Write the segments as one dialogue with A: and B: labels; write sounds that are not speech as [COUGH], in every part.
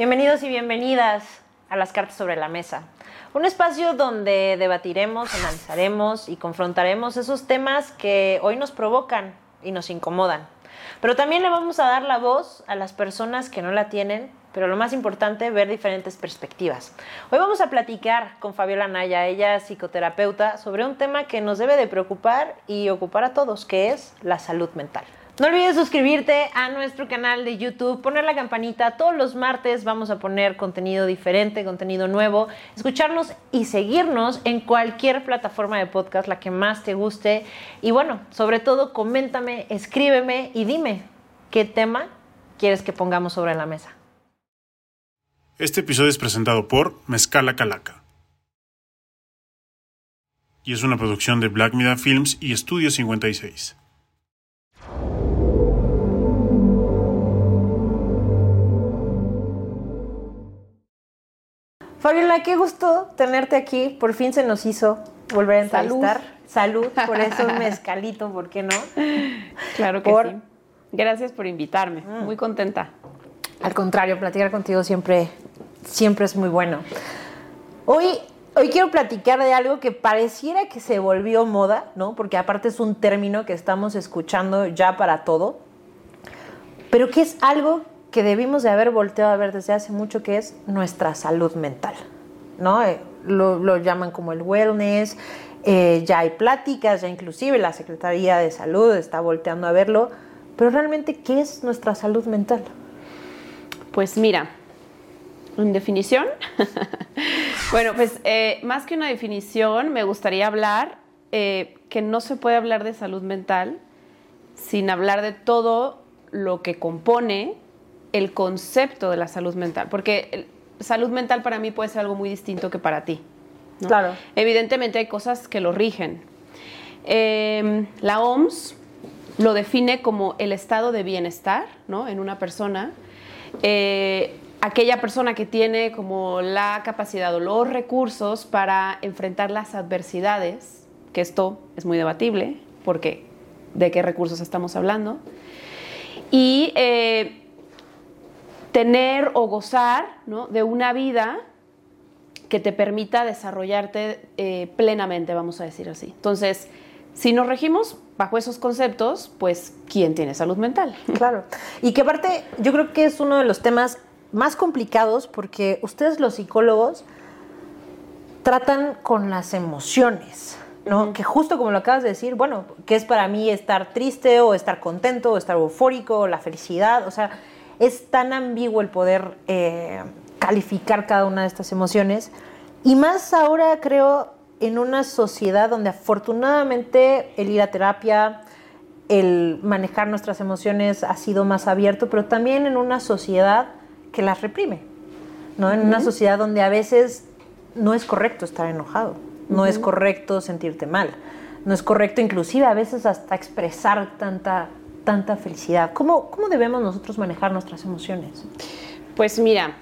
A: Bienvenidos y bienvenidas a las cartas sobre la mesa. Un espacio donde debatiremos, analizaremos y confrontaremos esos temas que hoy nos provocan y nos incomodan. Pero también le vamos a dar la voz a las personas que no la tienen, pero lo más importante, ver diferentes perspectivas. Hoy vamos a platicar con Fabiola Naya, ella psicoterapeuta, sobre un tema que nos debe de preocupar y ocupar a todos, que es la salud mental. No olvides suscribirte a nuestro canal de YouTube, poner la campanita. Todos los martes vamos a poner contenido diferente, contenido nuevo. Escucharnos y seguirnos en cualquier plataforma de podcast, la que más te guste. Y bueno, sobre todo, coméntame, escríbeme y dime qué tema quieres que pongamos sobre la mesa.
B: Este episodio es presentado por Mezcala Calaca. Y es una producción de Black Media Films y Estudio 56.
A: Fabiola, qué gusto tenerte aquí. Por fin se nos hizo volver a entrevistar. Salud, por eso un mezcalito, [LAUGHS] ¿por qué no?
C: Claro que sí. Gracias por invitarme. Mm. Muy contenta.
A: Al contrario, platicar contigo siempre, siempre es muy bueno. Hoy, hoy quiero platicar de algo que pareciera que se volvió moda, ¿no? Porque aparte es un término que estamos escuchando ya para todo, pero que es algo que debimos de haber volteado a ver desde hace mucho, que es nuestra salud mental. ¿no? Eh, lo, llaman como el wellness, eh, ya hay pláticas, ya inclusive la Secretaría de Salud está volteando a verlo, pero realmente, ¿qué es nuestra salud mental?
C: Pues mira, en definición, [LAUGHS] bueno, pues eh, más que una definición, me gustaría hablar que no se puede hablar de salud mental sin hablar de todo lo que compone el concepto de la salud mental, porque salud mental para mí puede ser algo muy distinto que para ti.
A: Claro.
C: Evidentemente hay cosas que lo rigen. Em, la OMS lo define como el estado de bienestar ¿no? en una persona. Eh, aquella persona que tiene como la capacidad o los recursos para enfrentar las adversidades, que esto es muy debatible, porque de qué recursos estamos hablando. Y eh, tener o gozar de una vida que te permita desarrollarte eh, plenamente, vamos a decir así. Entonces, si nos regimos bajo esos conceptos, pues, ¿quién tiene salud mental? [LAUGHS]
A: Claro. Y que aparte, yo creo que es uno de los temas más complicados porque ustedes los psicólogos tratan con las emociones, ¿no? Que justo como lo acabas de decir, bueno, ¿qué es para mí estar triste o estar contento o estar eufórico o la felicidad? O sea, es tan ambiguo el poder eh, calificar cada una de estas emociones. Y más ahora creo en una sociedad donde afortunadamente el ir a terapia, el manejar nuestras emociones ha sido más abierto, pero también en una sociedad que las reprime, ¿no? En una sociedad donde a veces no es correcto estar enojado, no es correcto sentirte mal, no es correcto inclusive a veces hasta expresar tanta tanta felicidad? ¿Cómo, cómo debemos nosotros manejar nuestras emociones?
C: Pues mira,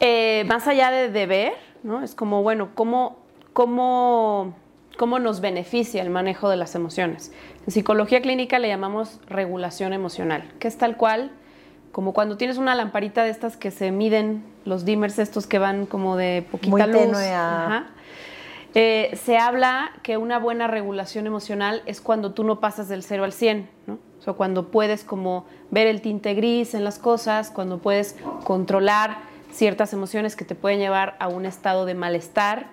C: eh, más allá de deber, ¿no? Es como, bueno, ¿cómo, cómo, ¿cómo nos beneficia el manejo de las emociones? En psicología clínica le llamamos regulación emocional, que es tal cual como cuando tienes una lamparita de estas que se miden los dimmers estos que van como de poquita
A: Muy
C: luz.
A: A...
C: Eh, se habla que una buena regulación emocional es cuando tú no pasas del 0 al 100, ¿no? O sea, cuando puedes como ver el tinte gris en las cosas, cuando puedes controlar ciertas emociones que te pueden llevar a un estado de malestar.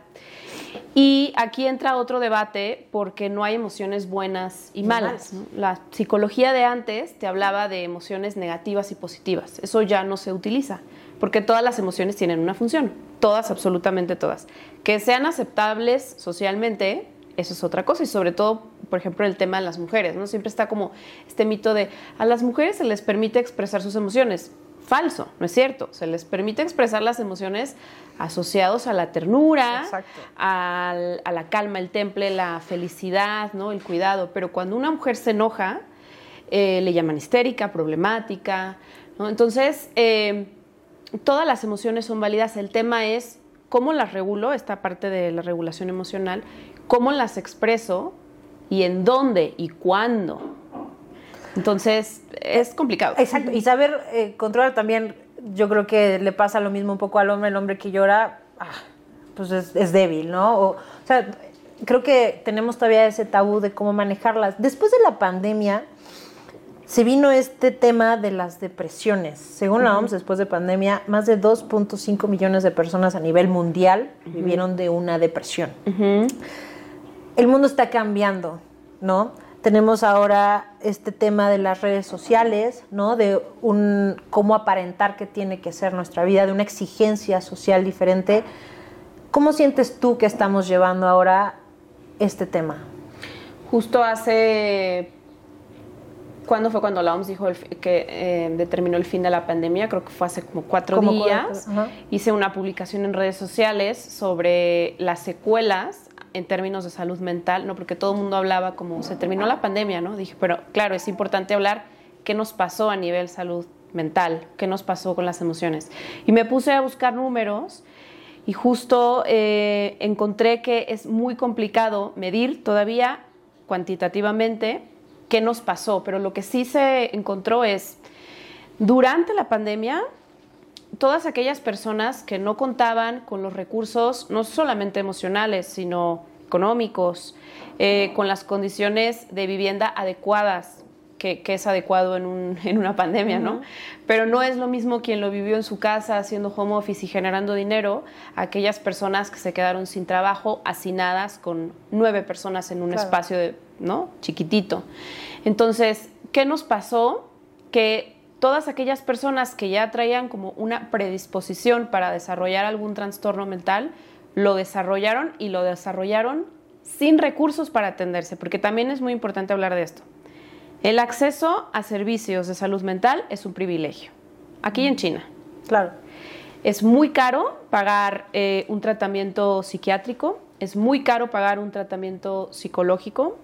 C: Y aquí entra otro debate porque no hay emociones buenas y malas. La psicología de antes te hablaba de emociones negativas y positivas. Eso ya no se utiliza porque todas las emociones tienen una función, todas, absolutamente todas. Que sean aceptables socialmente, eso es otra cosa, y sobre todo, por ejemplo, el tema de las mujeres, ¿no? Siempre está como este mito de a las mujeres se les permite expresar sus emociones. Falso, no es cierto. Se les permite expresar las emociones asociados a la ternura, a la calma, el temple, la felicidad, ¿no? el cuidado. Pero cuando una mujer se enoja, eh, le llaman histérica, problemática. ¿no? Entonces, eh, todas las emociones son válidas, el tema es cómo las regulo, esta parte de la regulación emocional, cómo las expreso y en dónde y cuándo. Entonces, es complicado.
A: Exacto, y saber eh, controlar también yo creo que le pasa lo mismo un poco al hombre, el hombre que llora, ah, pues es, débil, ¿no? O sea, creo que tenemos todavía ese tabú de cómo manejarlas. Después de la pandemia, se vino este tema de las depresiones. Según la OMS, después de pandemia, más de 2.5 millones de personas a nivel mundial vivieron de una depresión. El mundo está cambiando, ¿no? Tenemos ahora este tema de las redes sociales, ¿no? De un cómo aparentar que tiene que ser nuestra vida, de una exigencia social diferente. ¿Cómo sientes tú que estamos llevando ahora este tema?
C: Justo hace ¿Cuándo fue cuando la OMS dijo el que eh, determinó el fin de la pandemia? Creo que fue hace como cuatro días. Hice una publicación en redes sociales sobre las secuelas en términos de salud mental, ¿no? Porque todo el mundo hablaba como se terminó la pandemia, ¿no? Dije, pero claro, es importante hablar qué nos pasó a nivel salud mental, qué nos pasó con las emociones. Y me puse a buscar números y justo eh, encontré que es muy complicado medir todavía cuantitativamente qué nos pasó, pero lo que sí se encontró es, durante la pandemia, todas aquellas personas que no contaban con los recursos, no solamente emocionales, sino económicos, eh, con las condiciones de vivienda adecuadas, que, es adecuado en, una pandemia, ¿no? Pero no es lo mismo quien lo vivió en su casa haciendo home office y generando dinero, aquellas personas que se quedaron sin trabajo, hacinadas con nueve personas en un espacio de ¿no? Chiquitito. Entonces, ¿qué nos pasó? Que todas aquellas personas que ya traían como una predisposición para desarrollar algún trastorno mental, lo desarrollaron y lo desarrollaron sin recursos para atenderse, porque también es muy importante hablar de esto. El acceso a servicios de salud mental es un privilegio. Aquí en China.
A: Claro.
C: Es muy caro pagar eh, un tratamiento psiquiátrico, es muy caro pagar un tratamiento psicológico,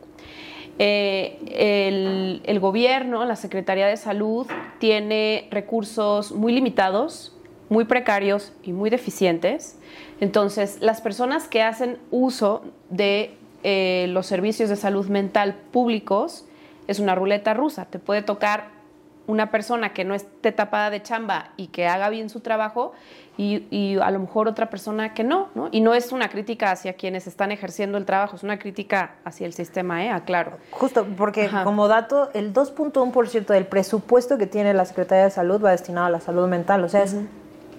C: eh, el, gobierno, la Secretaría de Salud, tiene recursos muy limitados, muy precarios y muy deficientes. Entonces, las personas que hacen uso de eh, los servicios de salud mental públicos es una ruleta rusa. Te puede tocar una persona que no esté tapada de chamba y que haga bien su trabajo y, a lo mejor otra persona que no, ¿no? Y no es una crítica hacia quienes están ejerciendo el trabajo, es una crítica hacia el sistema, ¿eh? Aclaro.
A: Justo, porque como dato, el 2.1% del presupuesto que tiene la Secretaría de Salud va destinado a la salud mental, o sea, es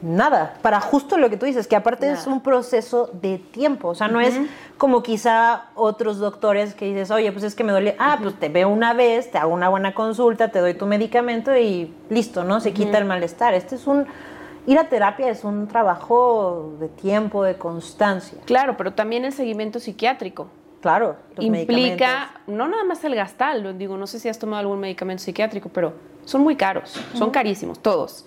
A: nada, para justo lo que tú dices, que aparte es un proceso de tiempo, o sea, no es como quizá otros doctores que dices, oye, pues es que me duele, ah, pues te veo una vez, te hago una buena consulta, te doy tu medicamento y listo, ¿no? Se quita el malestar. Este es un ir a terapia es un trabajo de tiempo, de constancia.
C: Claro, pero también el seguimiento psiquiátrico.
A: Claro,
C: implica no nada más el gastal, digo, no sé si has tomado algún medicamento psiquiátrico, pero son muy caros, son carísimos, todos.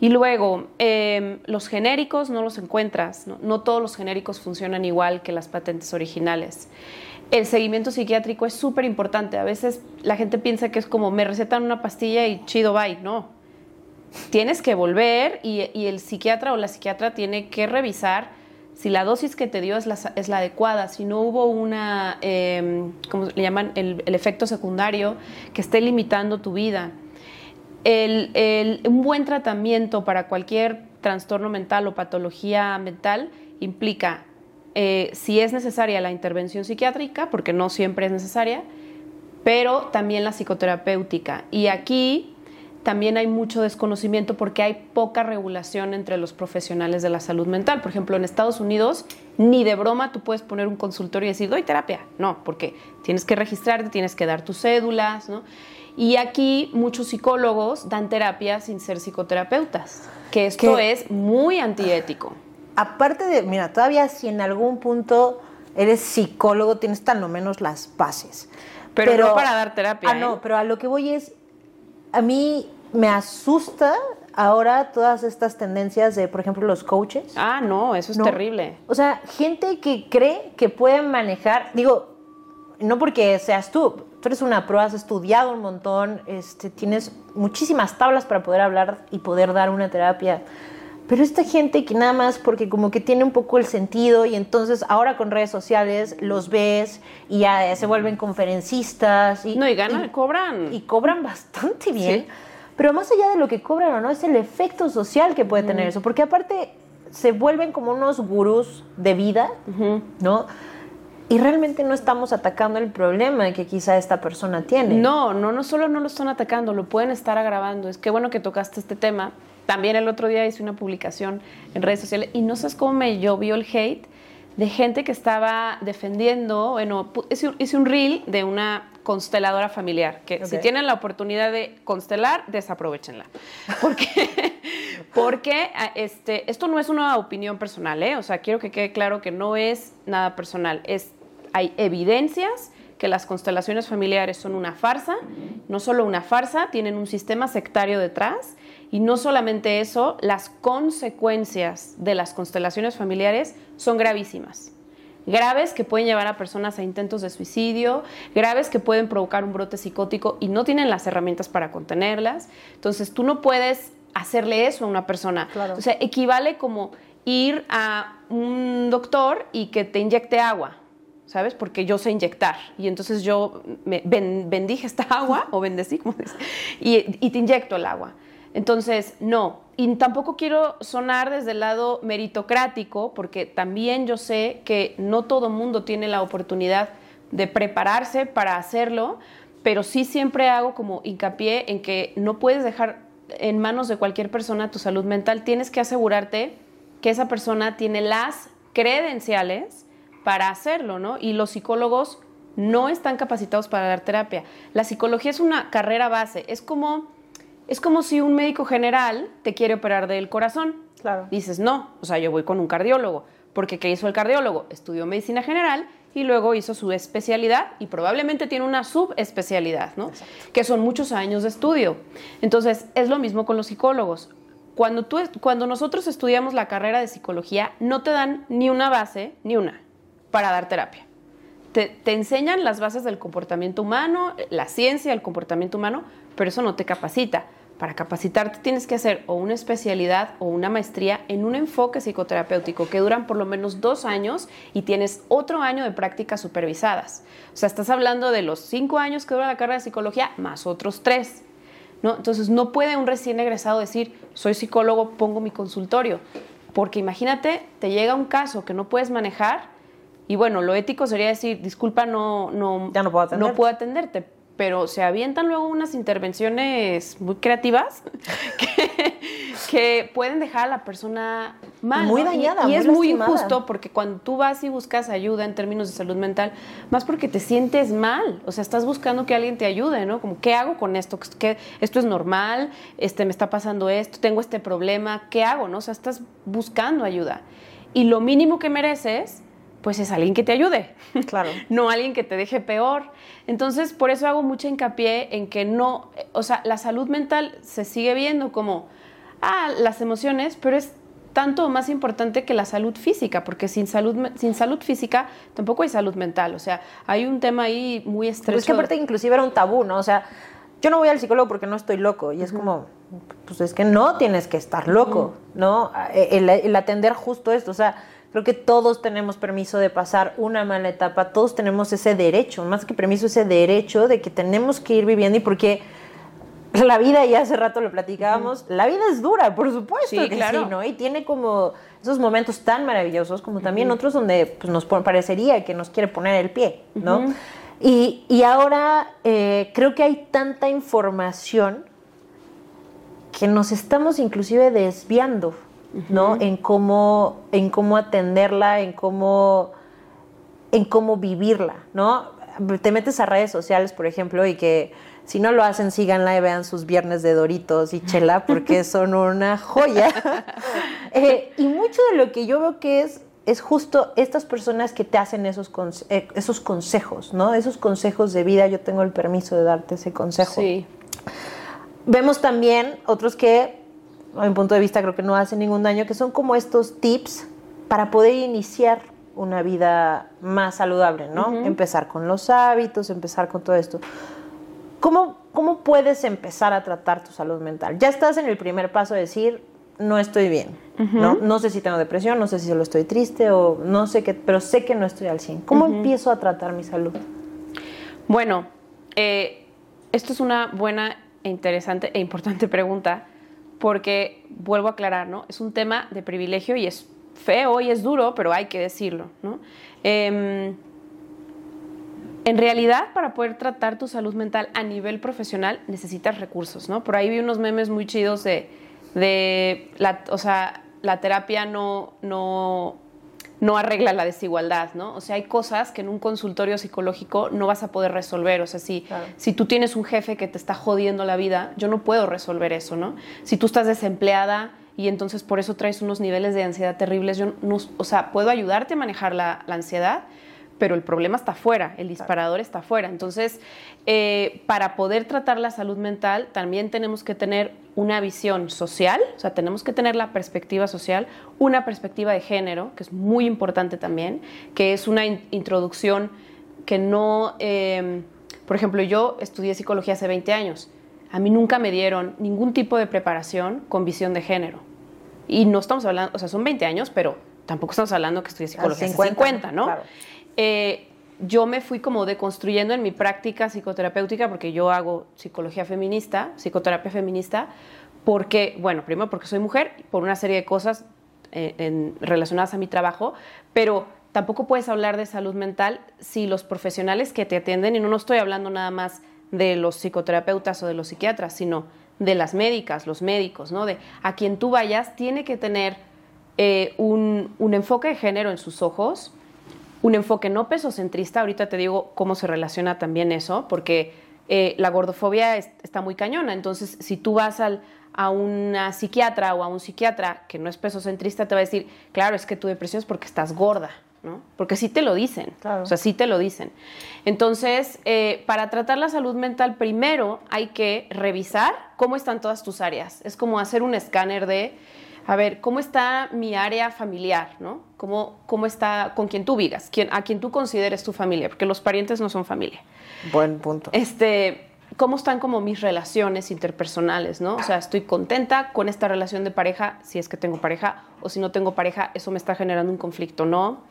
C: Y luego, em, los genéricos no los encuentras, ¿no? todos los genéricos funcionan igual que las patentes originales. El seguimiento psiquiátrico es súper importante. A veces la gente piensa que es como me recetan una pastilla y chido, bye. No, tienes que volver y, el psiquiatra o la psiquiatra tiene que revisar si la dosis que te dio es la, es la adecuada, si no hubo una, eh, ¿cómo le llaman? El, efecto secundario que esté limitando tu vida. Un buen tratamiento para cualquier trastorno mental o patología mental implica eh, si es necesaria la intervención psiquiátrica, porque no siempre es necesaria, pero también la psicoterapéutica. Y aquí también hay mucho desconocimiento porque hay poca regulación entre los profesionales de la salud mental. Por ejemplo, en Estados Unidos, ni de broma tú puedes poner un consultorio y decir, doy terapia. No, porque tienes que registrarte, tienes que dar tus cédulas, ¿no? Y aquí muchos psicólogos dan terapia sin ser psicoterapeutas, que esto es muy antiético.
A: Aparte de, mira, todavía si en algún punto eres psicólogo, tienes tan o menos las bases.
C: Pero, no para dar terapia.
A: Ah, no, ¿eh? pero a lo que voy es, a mí me asusta ahora todas estas tendencias de, por ejemplo, los coaches.
C: Ah, no, eso es terrible.
A: O sea, gente que cree que pueden manejar, digo, no porque seas tú, tú eres una prueba, has estudiado un montón, este, tienes muchísimas tablas para poder hablar y poder dar una terapia. Pero esta gente que nada más porque como que tiene un poco el sentido y entonces ahora con redes sociales los ves y ya se vuelven conferencistas. Y,
C: no, y ganan, cobran.
A: Y cobran bastante bien. Pero más allá de lo que cobran o no, es el efecto social que puede tener eso, porque aparte se vuelven como unos gurús de vida, ¿no? Y realmente no estamos atacando el problema que quizá esta persona tiene.
C: No, no, no solo no lo están atacando, lo pueden estar agravando. Es que bueno que tocaste este tema. También el otro día hice una publicación en redes sociales y no sabes cómo me llovió el hate de gente que estaba defendiendo, bueno, hice un reel de una consteladora familiar, que si tienen la oportunidad de constelar, desaprovechenla. Porque, [LAUGHS] porque este, esto no es una opinión personal, ¿eh? O sea, quiero que quede claro que no es nada personal, es hay evidencias que las constelaciones familiares son una farsa, no solo una farsa, tienen un sistema sectario detrás y no solamente eso, las consecuencias de las constelaciones familiares son gravísimas. Graves que pueden llevar a personas a intentos de suicidio, graves que pueden provocar un brote psicótico y no tienen las herramientas para contenerlas. Entonces tú no puedes hacerle eso a una persona. O sea, equivale como ir a un doctor y que te inyecte agua ¿sabes? Porque yo sé inyectar. Y entonces yo bendije esta [LAUGHS] agua, o bendecí, y, y te inyecto el agua. Entonces, no. Y tampoco quiero sonar desde el lado meritocrático, porque también yo sé que no todo mundo tiene la oportunidad de prepararse para hacerlo, pero sí siempre hago como hincapié en que no puedes dejar en manos de cualquier persona tu salud mental. Tienes que asegurarte que esa persona tiene las credenciales para hacerlo, ¿no? Y los psicólogos no están capacitados para dar terapia. La psicología es una carrera base, es como, es como si un médico general te quiere operar del corazón.
A: Claro.
C: Dices, no, o sea, yo voy con un cardiólogo, porque ¿qué hizo el cardiólogo? Estudió medicina general y luego hizo su especialidad y probablemente tiene una subespecialidad, ¿no? Que son muchos años de estudio. Entonces, es lo mismo con los psicólogos. Cuando, tú, cuando nosotros estudiamos la carrera de psicología, no te dan ni una base, ni una para dar terapia. Te, enseñan las bases del comportamiento humano, la ciencia del comportamiento humano, pero eso no te capacita. Para capacitarte tienes que hacer o una especialidad o una maestría en un enfoque psicoterapéutico que duran por lo menos dos años y tienes otro año de prácticas supervisadas. O sea, estás hablando de los cinco años que dura la carrera de psicología más otros tres. ¿no? Entonces, no puede un recién egresado decir, soy psicólogo, pongo mi consultorio. Porque imagínate, te llega un caso que no puedes manejar y bueno, lo ético sería decir, disculpa, no, no,
A: ya no, puedo,
C: no puedo atenderte. Pero se avientan luego unas intervenciones muy creativas [LAUGHS] que, pueden dejar a la persona mal.
A: Muy dañada.
C: Y, es muy injusto porque cuando tú vas y buscas ayuda en términos de salud mental, más porque te sientes mal. O sea, estás buscando que alguien te ayude, ¿no? Como, ¿qué hago con esto? ¿Qué, esto es normal, este, me está pasando esto, tengo este problema, ¿qué hago? ¿no? O sea, estás buscando ayuda. Y lo mínimo que mereces pues es alguien que te ayude.
A: Claro. [LAUGHS]
C: no alguien que te deje peor. Entonces, por eso hago mucha hincapié en que no, o sea, la salud mental se sigue viendo como, ah, las emociones, pero es tanto más importante que la salud física, porque sin salud, sin salud física tampoco hay salud mental. O sea, hay un tema ahí muy estrecho. Pero
A: es que aparte inclusive era un tabú, ¿no? O sea, yo no voy al psicólogo porque no estoy loco. Y es como, pues es que no tienes que estar loco, ¿no? el atender justo esto, o sea Creo que todos tenemos permiso de pasar una mala etapa, todos tenemos ese derecho, más que permiso, ese derecho de que tenemos que ir viviendo y porque la vida, y hace rato lo platicábamos, la vida es dura, por supuesto que sí, ¿no? Y tiene como esos momentos tan maravillosos como también otros donde pues, nos parecería que nos quiere poner el pie, ¿no? y, y, ahora eh, creo que hay tanta información que nos estamos inclusive desviando ¿no? En cómo, en cómo atenderla, en cómo, en cómo vivirla, ¿no? Te metes a redes sociales, por ejemplo, y que si no lo hacen, síganla y vean sus viernes de Doritos y Chela, porque [LAUGHS] son una joya. [LAUGHS] Eh, y mucho de lo que yo veo que es, es justo estas personas que te hacen esos, eh, esos consejos, ¿no? Esos consejos de vida, yo tengo el permiso de darte ese consejo.
C: Sí.
A: Vemos también otros que a mi punto de vista creo que no hace ningún daño, que son como estos tips para poder iniciar una vida más saludable, ¿no? Empezar con los hábitos, empezar con todo esto. ¿Cómo, ¿Cómo puedes empezar a tratar tu salud mental? Ya estás en el primer paso de decir, no estoy bien, ¿no? No sé si tengo depresión, no sé si solo estoy triste o no sé qué, pero sé que no estoy al 100. ¿Cómo empiezo a tratar mi salud?
C: Bueno, eh, esto es una buena e interesante e importante pregunta, porque vuelvo a aclarar, ¿no? Es un tema de privilegio y es feo y es duro, pero hay que decirlo, ¿no? Em, en realidad, para poder tratar tu salud mental a nivel profesional, necesitas recursos, ¿no? Por ahí vi unos memes muy chidos de, de la, o sea, la terapia no, no, no arregla la desigualdad, ¿no? O sea, hay cosas que en un consultorio psicológico no vas a poder resolver. O sea, si, si tú tienes un jefe que te está jodiendo la vida, yo no puedo resolver eso, ¿no? Si tú estás desempleada y entonces por eso traes unos niveles de ansiedad terribles, yo no, o sea, puedo ayudarte a manejar la, la ansiedad, pero el problema está afuera, el disparador está afuera. Entonces, eh, para poder tratar la salud mental, también tenemos que tener una visión social, o sea, tenemos que tener la perspectiva social, una perspectiva de género, que es muy importante también, que es una introducción que no, em, por ejemplo, yo estudié psicología hace 20 años, a mí nunca me dieron ningún tipo de preparación con visión de género. Y no estamos hablando, o sea, son 20 años, pero tampoco estamos hablando que estudié psicología hace 50, ¿no? Claro. Eh, yo me fui como deconstruyendo en mi práctica psicoterapéutica, porque yo hago psicología feminista, psicoterapia feminista, porque, bueno, primero porque soy mujer, por una serie de cosas eh, relacionadas a mi trabajo, pero tampoco puedes hablar de salud mental si los profesionales que te atienden, y no, no estoy hablando nada más de los psicoterapeutas o de los psiquiatras, sino de las médicas, los médicos, ¿no? De a quien tú vayas, tiene que tener eh, un, un enfoque de género en sus ojos, un enfoque no pesocentrista, ahorita te digo cómo se relaciona también eso, porque eh, la gordofobia está muy cañona, entonces si tú vas al, a una psiquiatra o a un psiquiatra que no es pesocentrista, te va a decir, claro, es que tu depresión es porque estás gorda, ¿no? Porque sí te lo dicen, o sea, sí te lo dicen. Entonces, eh, para tratar la salud mental, primero hay que revisar cómo están todas tus áreas. Es como hacer un escáner de a ver, ¿cómo está mi área familiar? ¿no? ¿Cómo, cómo está con quien tú vivas? A quien tú consideres tu familia, porque los parientes no son familia.
A: Buen punto.
C: Este, ¿Cómo están como mis relaciones interpersonales? ¿no? O sea, estoy contenta con esta relación de pareja, si es que tengo pareja, o si no tengo pareja, eso me está generando un conflicto, ¿no?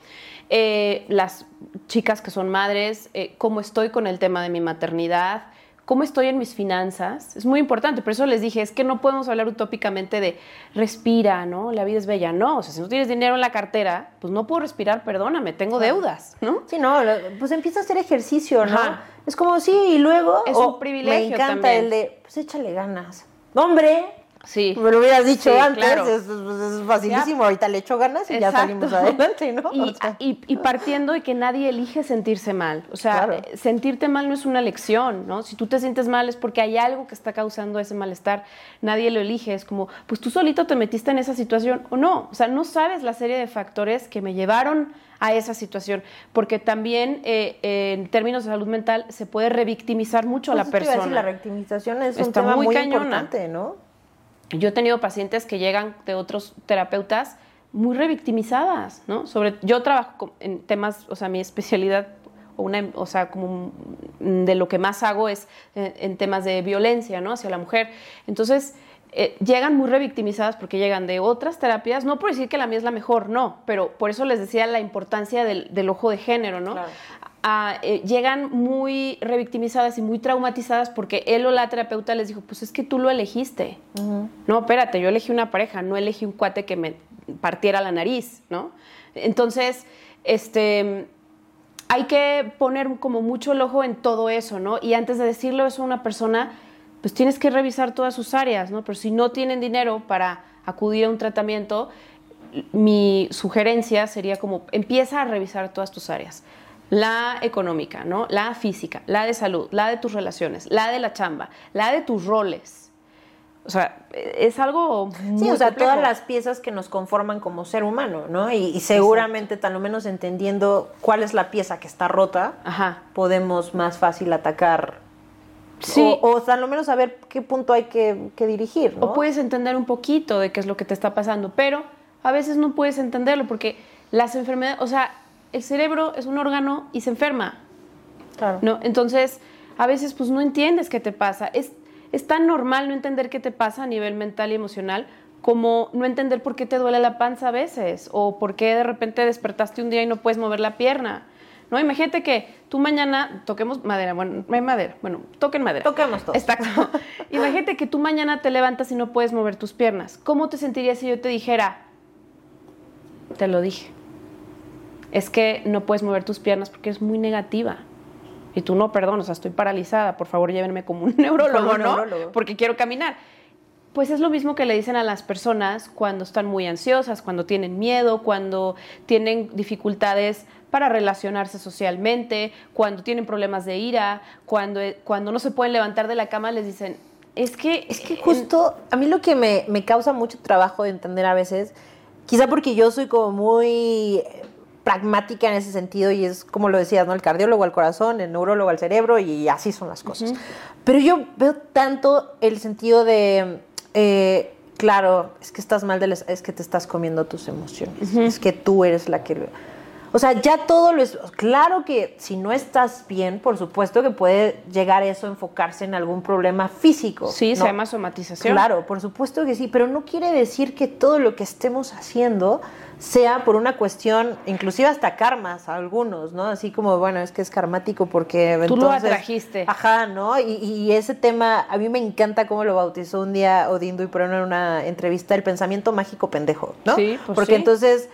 C: Eh, las chicas que son madres, eh, ¿cómo estoy con el tema de mi maternidad? Cómo estoy en mis finanzas, es muy importante. Por eso les dije, es que no podemos hablar utópicamente de respira, ¿no? La vida es bella. No, o sea, si no tienes dinero en la cartera, pues no puedo respirar, perdóname, tengo deudas, ¿no?
A: Sí, no, pues empieza a hacer ejercicio, ¿no? Es como, sí, y luego...
C: Es un privilegio
A: Me encanta el de, pues échale ganas. ¡Hombre!
C: Sí.
A: Me lo hubieras dicho antes, es, facilísimo. Ahorita le echo ganas y ya salimos adelante, ¿no? [LAUGHS]
C: Y, partiendo de que nadie elige sentirse mal. O sea, eh, sentirte mal no es una elección, ¿no? Si tú te sientes mal es porque hay algo que está causando ese malestar. Nadie lo elige. Es como, pues tú solito te metiste en esa situación o no. O sea, no sabes la serie de factores que me llevaron a esa situación, porque también eh, en términos de salud mental se puede revictimizar mucho a la persona.
A: la revictimización es un tema muy, muy importante, ¿no?
C: Yo he tenido pacientes que llegan de otros terapeutas muy revictimizadas, ¿no? Sobre, yo trabajo en temas, o sea, mi especialidad, o, una, o sea, como de lo que más hago es eh, en, temas de violencia, ¿no? Hacia la mujer. Entonces, eh, llegan muy revictimizadas porque llegan de otras terapias, no por decir que la mía es la mejor, no, pero por eso les decía la importancia del, del ojo de género, ¿no? Claro. Eh, llegan muy revictimizadas y muy traumatizadas porque él o la terapeuta les dijo, pues es que tú lo elegiste. No, espérate, yo elegí una pareja, no elegí un cuate que me partiera la nariz, ¿no? Entonces, este, hay que poner como mucho el ojo en todo eso, ¿no? Y antes de decirlo eso a una persona, pues tienes que revisar todas sus áreas, ¿no? Pero si no tienen dinero para acudir a un tratamiento, mi sugerencia sería como empieza a revisar todas tus áreas la económica, ¿no? La física, la de salud, la de tus relaciones, la de la chamba, la de tus roles. O sea, es algo muy
A: Sí, o sea, todas las piezas que nos conforman como ser humano, ¿no? Y, seguramente, tan lo menos entendiendo cuál es la pieza que está rota, podemos más fácil atacar. Sí. O, tan lo menos saber qué punto hay que, que dirigir, ¿no?
C: O puedes entender un poquito de qué es lo que te está pasando, pero a veces no puedes entenderlo porque las enfermedades, o sea, el cerebro es un órgano y se enferma. Claro. ¿no? Entonces, a veces pues no entiendes qué te pasa. Es, es tan normal no entender qué te pasa a nivel mental y emocional como no entender por qué te duele la panza a veces o por qué de repente despertaste un día y no puedes mover la pierna. ¿No? Imagínate que tú mañana toquemos madera, bueno, no hay madera, bueno, toquen madera.
A: Toquemos todo.
C: Exacto. [LAUGHS] Imagínate que tú mañana te levantas y no puedes mover tus piernas. ¿Cómo te sentirías si yo te dijera, te lo dije, es que no puedes mover tus piernas porque es muy negativa? Y tú no, perdón, o sea, estoy paralizada, por favor llévenme como un [LAUGHS] neurólogo,
A: Como
C: ¿no?
A: neurólogo.
C: Porque quiero caminar. Pues es lo mismo que le dicen a las personas cuando están muy ansiosas, cuando tienen miedo, cuando tienen dificultades para relacionarse socialmente, cuando tienen problemas de ira, cuando, cuando no se pueden levantar de la cama, les dicen, es que...
A: Es que justo a mí lo que me, me causa mucho trabajo de entender a veces, quizá porque yo soy como muy eh, pragmática en ese sentido y es como lo decías, ¿no? El cardiólogo al corazón, el neurólogo al cerebro y así son las cosas. Pero yo veo tanto el sentido de, eh, claro, es que estás mal, de las- es que te estás comiendo tus emociones, es que tú eres la que... O sea, ya todo lo es... Claro que si no estás bien, por supuesto que puede llegar eso a enfocarse en algún problema físico.
C: Sí, se llama somatización.
A: Claro, por supuesto que sí, pero no quiere decir que todo lo que estemos haciendo sea por una cuestión, inclusive hasta karmas, algunos, ¿no? Así como, bueno, es que es karmático porque...
C: Tú lo atrajiste.
A: Ajá, ¿no? Y, y ese tema, a mí me encanta cómo lo bautizó un día Odindo y Perón en una entrevista, el pensamiento mágico pendejo, ¿no?
C: Sí, pues
A: Porque
C: sí.
A: entonces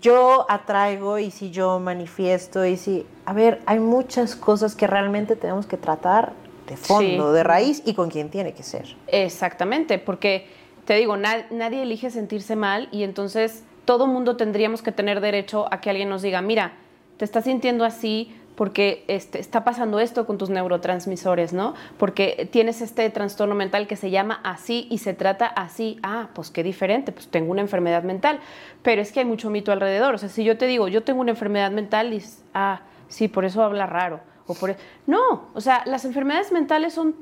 A: yo atraigo y si yo manifiesto y si... A ver, hay muchas cosas que realmente tenemos que tratar de fondo,
C: Sí.
A: de raíz y con quien tiene que ser.
C: Exactamente, porque te digo, na- nadie elige sentirse mal y entonces todo mundo tendríamos que tener derecho a que alguien nos diga, mira, te estás sintiendo así porque este, está pasando esto con tus neurotransmisores, ¿no? Porque tienes este trastorno mental que se llama así y se trata así. Ah, pues qué diferente, pues tengo una enfermedad mental. Pero es que hay mucho mito alrededor. O sea, si yo te digo, yo tengo una enfermedad mental, dices, ah, sí, por eso habla raro. O por... e-". No, o sea, las enfermedades mentales son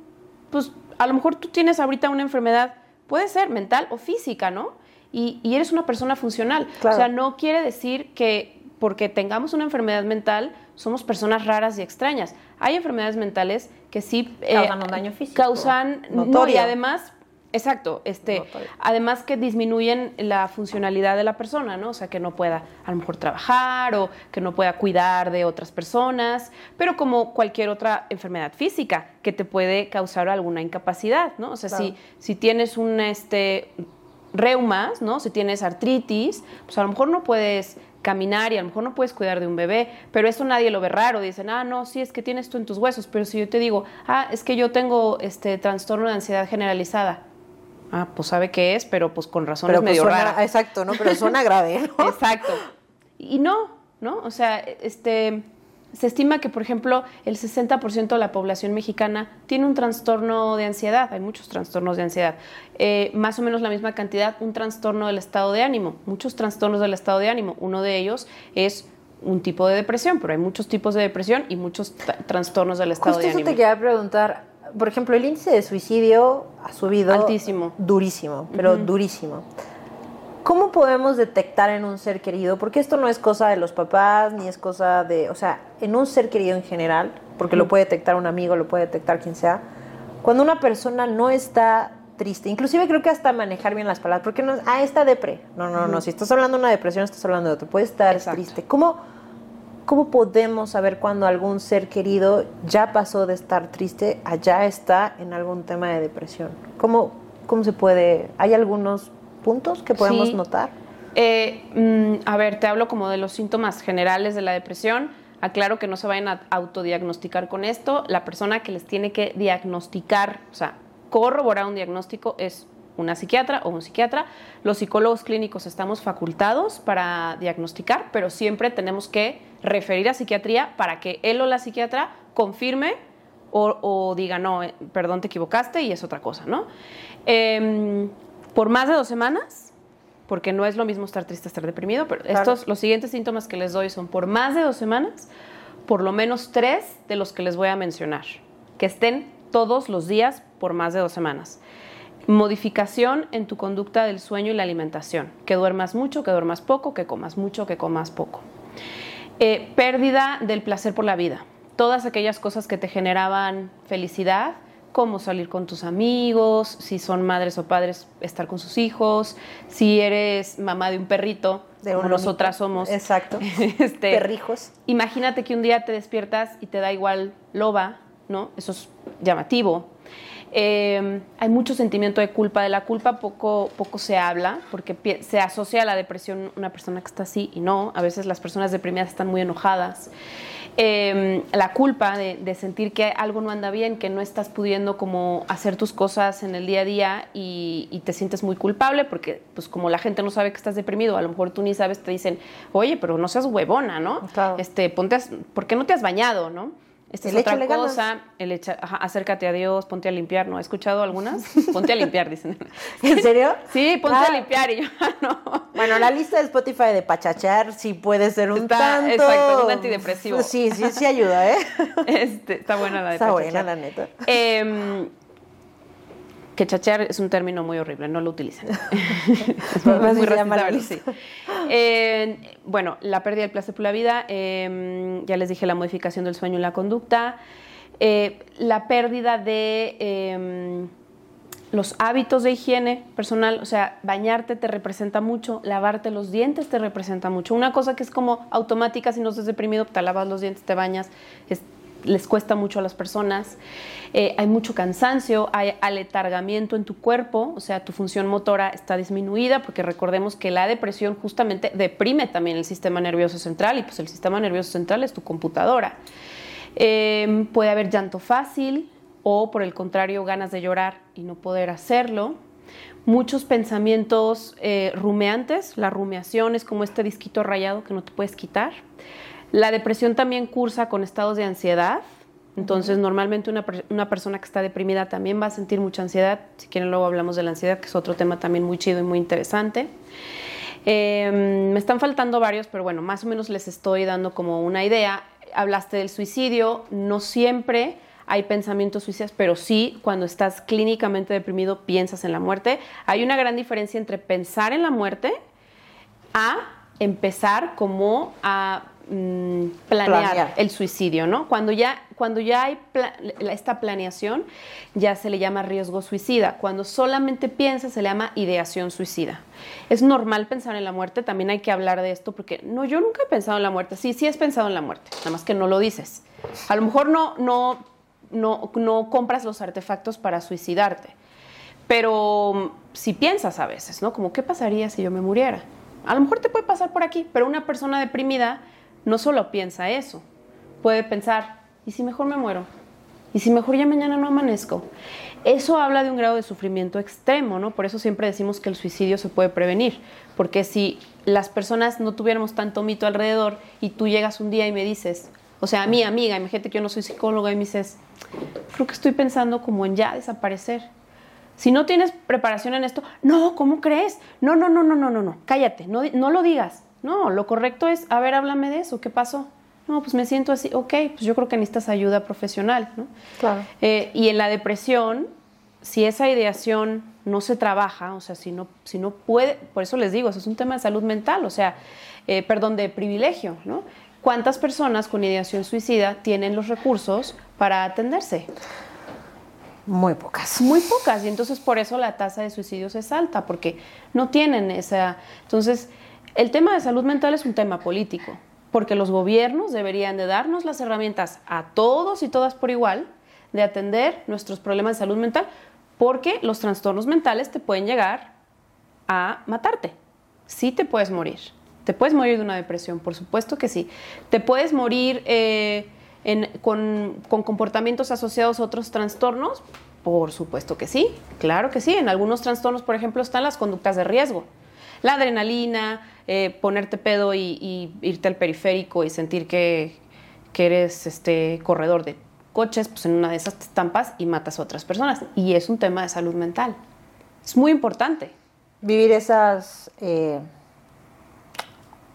C: pues a lo mejor tú tienes ahorita una enfermedad, puede ser mental o física, ¿no? Y, y eres una persona funcional.
A: Claro.
C: O sea, no quiere decir que porque tengamos una enfermedad mental somos personas raras y extrañas. Hay enfermedades mentales que sí eh,
A: Causan un daño físico.
C: Causan, no, y además, exacto, este,
A: Notorio.
C: además que disminuyen la funcionalidad de la persona, ¿no? O sea, que no pueda a lo mejor trabajar o que no pueda cuidar de otras personas, pero como cualquier otra enfermedad física que te puede causar alguna incapacidad, ¿no? O sea,
A: Claro.
C: si, si tienes un este, reumas, ¿no? Si tienes artritis, pues a lo mejor no puedes caminar y a lo mejor no puedes cuidar de un bebé, pero eso nadie lo ve raro, dicen, ah, no, sí, es que tienes tú en tus huesos, pero si yo te digo, ah, es que yo tengo este trastorno de ansiedad generalizada, ah, pues sabe qué es, pero pues con razón es
A: pues,
C: medio
A: suena-
C: rara.
A: Exacto, ¿no? Pero suena grave, ¿no? [LAUGHS]
C: Exacto. Y no, ¿no? O sea, este, se estima que, por ejemplo, el 60% de la población mexicana tiene un trastorno de ansiedad. Hay muchos trastornos de ansiedad. Eh, más o menos la misma cantidad, un trastorno del estado de ánimo. Muchos trastornos del estado de ánimo. Uno de ellos es un tipo de depresión, pero hay muchos tipos de depresión y muchos tra- trastornos del estado
A: Justo
C: de
A: eso
C: ánimo.
A: te quería preguntar. Por ejemplo, el índice de suicidio ha subido.
C: Altísimo.
A: Durísimo, pero durísimo. ¿Cómo podemos detectar en un ser querido? Porque esto no es cosa de los papás, ni es cosa de. O sea, en un ser querido en general, porque lo puede detectar un amigo, lo puede detectar quien sea. Cuando una persona no está triste, inclusive creo que hasta manejar bien las palabras, porque no ah, está depre. No, no, no. Si estás hablando de una depresión, estás hablando de otro. Puede estar
C: Exacto.
A: triste. ¿Cómo, ¿Cómo podemos saber cuando algún ser querido ya pasó de estar triste a ya está en algún tema de depresión? ¿Cómo, cómo se puede? ¿Hay algunos puntos que podemos
C: Sí.
A: notar?
C: Eh, mm, a ver, te hablo como de los síntomas generales de la depresión. Aclaro que no se vayan a autodiagnosticar con esto. La persona que les tiene que diagnosticar, o sea, corroborar un diagnóstico es una psiquiatra o un psiquiatra. Los psicólogos clínicos estamos facultados para diagnosticar, pero siempre tenemos que referir a psiquiatría para que él o la psiquiatra confirme o, o diga, no, eh, perdón, te equivocaste y es otra cosa, ¿no? Em, por más de dos semanas, porque no es lo mismo estar triste, estar deprimido, pero
A: Claro.
C: estos, los siguientes síntomas que les doy son por más de dos semanas, por lo menos tres de los que les voy a mencionar, que estén todos los días por más de dos semanas. Modificación en tu conducta del sueño y la alimentación, que duermas mucho, que duermas poco, que comas mucho, que comas poco. Eh, pérdida del placer por la vida. Todas aquellas cosas que te generaban felicidad cómo salir con tus amigos, si son madres o padres, estar con sus hijos, si eres mamá de un perrito,
A: De
C: como nosotras somos.
A: Exacto. [LAUGHS]
C: este,
A: Perrijos.
C: Imagínate que un día te despiertas y te da igual loba, ¿no? Eso es llamativo. Eh, hay mucho sentimiento de culpa. De la culpa poco, poco se habla porque se asocia a la depresión una persona que está así y no. A veces las personas deprimidas están muy enojadas. Eh, la culpa de, de sentir que algo no anda bien, que no estás pudiendo como hacer tus cosas en el día a día y, y te sientes muy culpable porque pues como la gente no sabe que estás deprimido, a lo mejor tú ni sabes, te dicen, oye, pero no seas huevona, ¿no?
A: Claro.
C: Este, ponte, a- ¿por qué no te has bañado, no? Esta
A: El
C: es otra
A: ganas.
C: cosa, el echa- ajá, acércate a Dios, ponte a limpiar, ¿no? ¿He escuchado algunas? [LAUGHS] Ponte a limpiar, dicen.
A: ¿En serio? [LAUGHS]
C: Sí, ponte
A: Ah.
C: a limpiar y yo, "Ah, [LAUGHS] no.
A: Bueno, la lista de Spotify de pachachar sí puede ser un
C: Está-
A: tanto...
C: exacto, un antidepresivo.
A: Sí, sí, sí ayuda, ¿eh?
C: Este, está buena la de
A: Está buena, la neta.
C: Em, que chachear es un término muy horrible, no lo utilicen. [LAUGHS] es muy racista, sí. Eh, bueno, la pérdida del placer por la vida, em, ya les dije la modificación del sueño y la conducta, eh, la pérdida de em, los hábitos de higiene personal, o sea, bañarte te representa mucho, lavarte los dientes te representa mucho. Una cosa que es como automática si no estás deprimido, te lavas los dientes, te bañas, es- les cuesta mucho a las personas. Eh, hay mucho cansancio, hay aletargamiento en tu cuerpo, o sea, tu función motora está disminuida, porque recordemos que la depresión justamente deprime también el sistema nervioso central y pues el sistema nervioso central es tu computadora. Eh, puede haber llanto fácil o por el contrario ganas de llorar y no poder hacerlo. Muchos pensamientos eh, rumeantes, la rumiación es como este disquito rayado que no te puedes quitar. La depresión también cursa con estados de ansiedad. Entonces, normalmente una, una persona que está deprimida también va a sentir mucha ansiedad. Si quieren, luego hablamos de la ansiedad, que es otro tema también muy chido y muy interesante. Eh, me están faltando varios, pero bueno, más o menos les estoy dando como una idea. Hablaste del suicidio, no siempre hay pensamientos suicidas, pero sí cuando estás clínicamente deprimido piensas en la muerte. Hay una gran diferencia entre pensar en la muerte a empezar como a mm, planear,
A: Planear.
C: el suicidio, ¿no? Cuando ya, cuando ya hay pla- esta planeación, ya se le llama riesgo suicida. Cuando solamente piensa, se le llama ideación suicida. Es normal pensar en la muerte, también hay que hablar de esto, porque no, yo nunca he pensado en la muerte. Sí, sí has pensado en la muerte, nada más que no lo dices. A lo mejor no, no, no, no compras los artefactos para suicidarte. Pero mm, si piensas a veces, ¿no? Como, ¿qué pasaría si yo me muriera? A lo mejor te puede pasar por aquí, pero una persona deprimida no solo piensa eso, puede pensar, ¿y si mejor me muero? ¿Y si mejor ya mañana no amanezco? Eso habla de un grado de sufrimiento extremo, ¿no? Por eso siempre decimos que el suicidio se puede prevenir, porque si las personas no tuviéramos tanto mito alrededor y tú llegas un día y me dices, o sea, a mi amiga, imagínate que yo no soy psicóloga y me dices, creo que estoy pensando como en ya desaparecer. Si no tienes preparación en esto, no, ¿cómo crees? No, no, no, no, no, no, no, cállate, no, no lo digas. No, lo correcto es, a ver, háblame de eso, ¿qué pasó? No, pues me siento así, ok, pues yo creo que necesitas ayuda profesional, ¿no?
A: Claro.
C: Eh, y en la depresión, si esa ideación no se trabaja, o sea, si no, si no puede, por eso les digo, eso es un tema de salud mental, o sea, eh, perdón, de privilegio, ¿no? ¿Cuántas personas con ideación suicida tienen los recursos para atenderse?
A: Muy pocas.
C: Muy pocas, y entonces por eso la tasa de suicidios es alta, porque no tienen esa... Entonces, el tema de salud mental es un tema político, porque los gobiernos deberían de darnos las herramientas a todos y todas por igual de atender nuestros problemas de salud mental, porque los trastornos mentales te pueden llegar a matarte. Sí te puedes morir. Te puedes morir de una depresión, por supuesto que sí. Te puedes morir eh, con comportamientos asociados a otros trastornos, por supuesto que sí. Claro que sí. En algunos trastornos, por ejemplo, están las conductas de riesgo. La adrenalina, eh, ponerte pedo y, y irte al periférico y sentir que, que eres este corredor de coches, pues en una de esas te estampas y matas a otras personas. Y es un tema de salud mental. Es muy importante.
A: Vivir esas eh,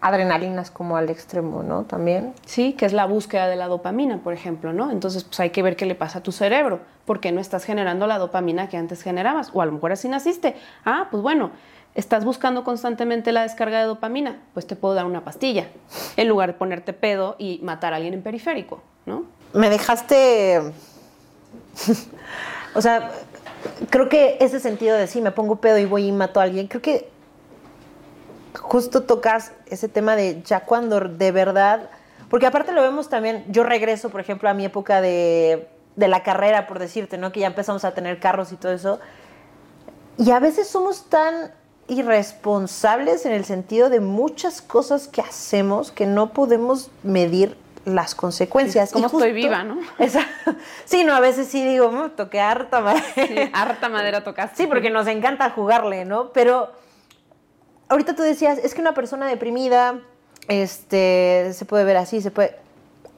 A: adrenalinas como al extremo, ¿no? También.
C: Sí, que es la búsqueda de la dopamina, por ejemplo, ¿no? Entonces, pues hay que ver qué le pasa a tu cerebro, porque no estás generando la dopamina que antes generabas, o a lo mejor así naciste. Ah, pues bueno, estás buscando constantemente la descarga de dopamina, pues te puedo dar una pastilla, en lugar de ponerte pedo y matar a alguien en periférico, ¿no?
A: Me dejaste [LAUGHS] O sea, creo que ese sentido de sí, me pongo pedo y voy y mato a alguien, creo que justo tocas ese tema de ya cuando de verdad, porque aparte lo vemos también, yo regreso, por ejemplo, a mi época de, de la carrera, por decirte, ¿no? Que ya empezamos a tener carros y todo eso. Y a veces somos tan irresponsables en el sentido de muchas cosas que hacemos que no podemos medir las consecuencias.
C: como estoy viva, ¿no? [LAUGHS]
A: sí, no, a veces sí digo, mm, toqué harta madera.
C: Sí, harta madera tocaste.
A: Sí, porque nos encanta jugarle, ¿no? Pero ahorita tú decías, es que una persona deprimida este, se puede ver así, se puede...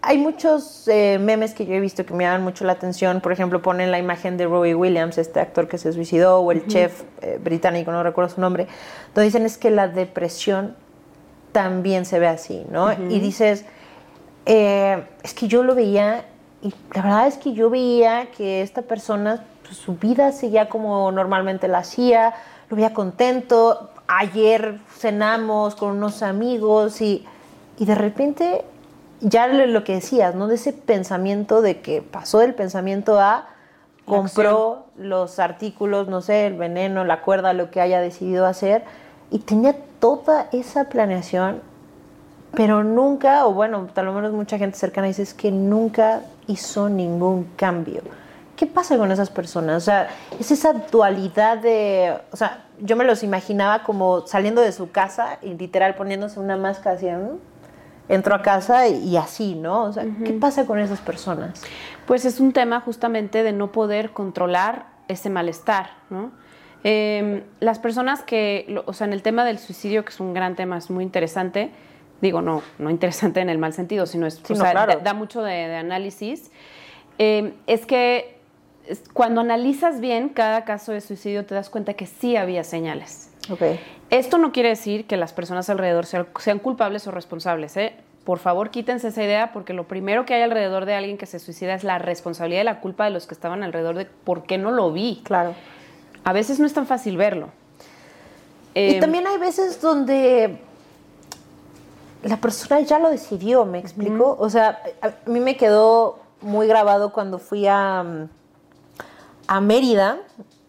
A: Hay muchos eh, memes que yo he visto que me dan mucho la atención. Por ejemplo, ponen la imagen de Robbie Williams, este actor que se suicidó, o el chef eh, británico, no recuerdo su nombre, donde dicen es que la depresión también se ve así, ¿no? Y dices, eh, es que yo lo veía, y la verdad es que yo veía que esta persona, pues, su vida seguía como normalmente la hacía, lo veía contento, ayer cenamos con unos amigos y, y de repente ya lo que decías, ¿no? De ese pensamiento de que pasó del pensamiento a compró los artículos, no sé, el veneno, la cuerda, lo que haya decidido hacer y tenía toda esa planeación, pero nunca, o bueno, tal menos mucha gente cercana dice es que nunca hizo ningún cambio. ¿Qué pasa con esas personas? O sea, es esa dualidad de, o sea, yo me los imaginaba como saliendo de su casa y literal poniéndose una máscara así, entro a casa y, así, ¿no? O sea, ¿qué pasa con esas personas?
C: Pues es un tema justamente de no poder controlar ese malestar, ¿no? Em, las personas que, o sea, en el tema del suicidio, que es un gran tema, es muy interesante, digo, no, no interesante en el mal sentido, sino es, o sea, da, mucho de, análisis, em, es que cuando analizas bien cada caso de suicidio te das cuenta que sí había señales.
A: Okay.
C: Esto no quiere decir que las personas alrededor sean, culpables o responsables. ¿eh? Por favor, quítense esa idea porque lo primero que hay alrededor de alguien que se suicida es la responsabilidad y la culpa de los que estaban alrededor de por qué no lo vi.
A: Claro.
C: A veces no es tan fácil verlo.
A: y em, también hay veces donde la persona ya lo decidió, ¿me explico? O sea, a mí me quedó muy grabado cuando fui a a Mérida,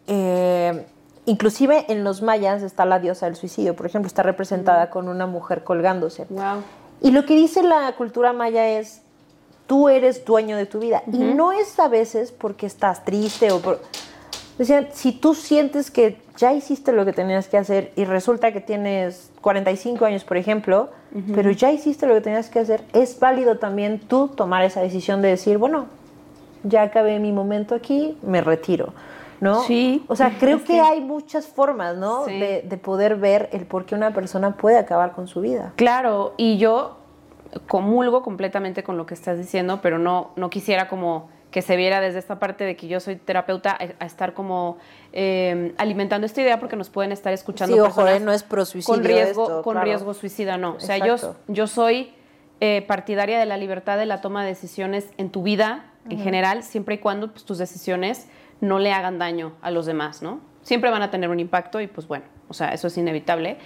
A: eh, inclusive en los mayas está la diosa del suicidio, por ejemplo, está representada con una mujer colgándose. Y lo que dice la cultura maya es, tú eres dueño de tu vida. Y no es a veces porque estás triste o por... Decían, si tú sientes que ya hiciste lo que tenías que hacer y resulta que tienes 45 años, por ejemplo, pero ya hiciste lo que tenías que hacer, es válido también tú tomar esa decisión de decir, bueno, ya acabé mi momento aquí, me retiro. ¿No?
C: Sí.
A: O sea, creo que, hay muchas formas, ¿no? De, de, poder ver el por qué una persona puede acabar con su vida.
C: Claro, y yo comulgo completamente con lo que estás diciendo, pero no, no quisiera como que se viera desde esta parte de que yo soy terapeuta a, estar como eh, alimentando esta idea porque nos pueden estar escuchando
A: sí, ojo, eh, no es pro
C: con riesgo con riesgo suicida no o sea yo yo soy eh, partidaria de la libertad de la toma de decisiones en tu vida en general, siempre y cuando pues, tus decisiones no le hagan daño a los demás, ¿no? Siempre van a tener un impacto y pues bueno, o sea, eso es inevitable.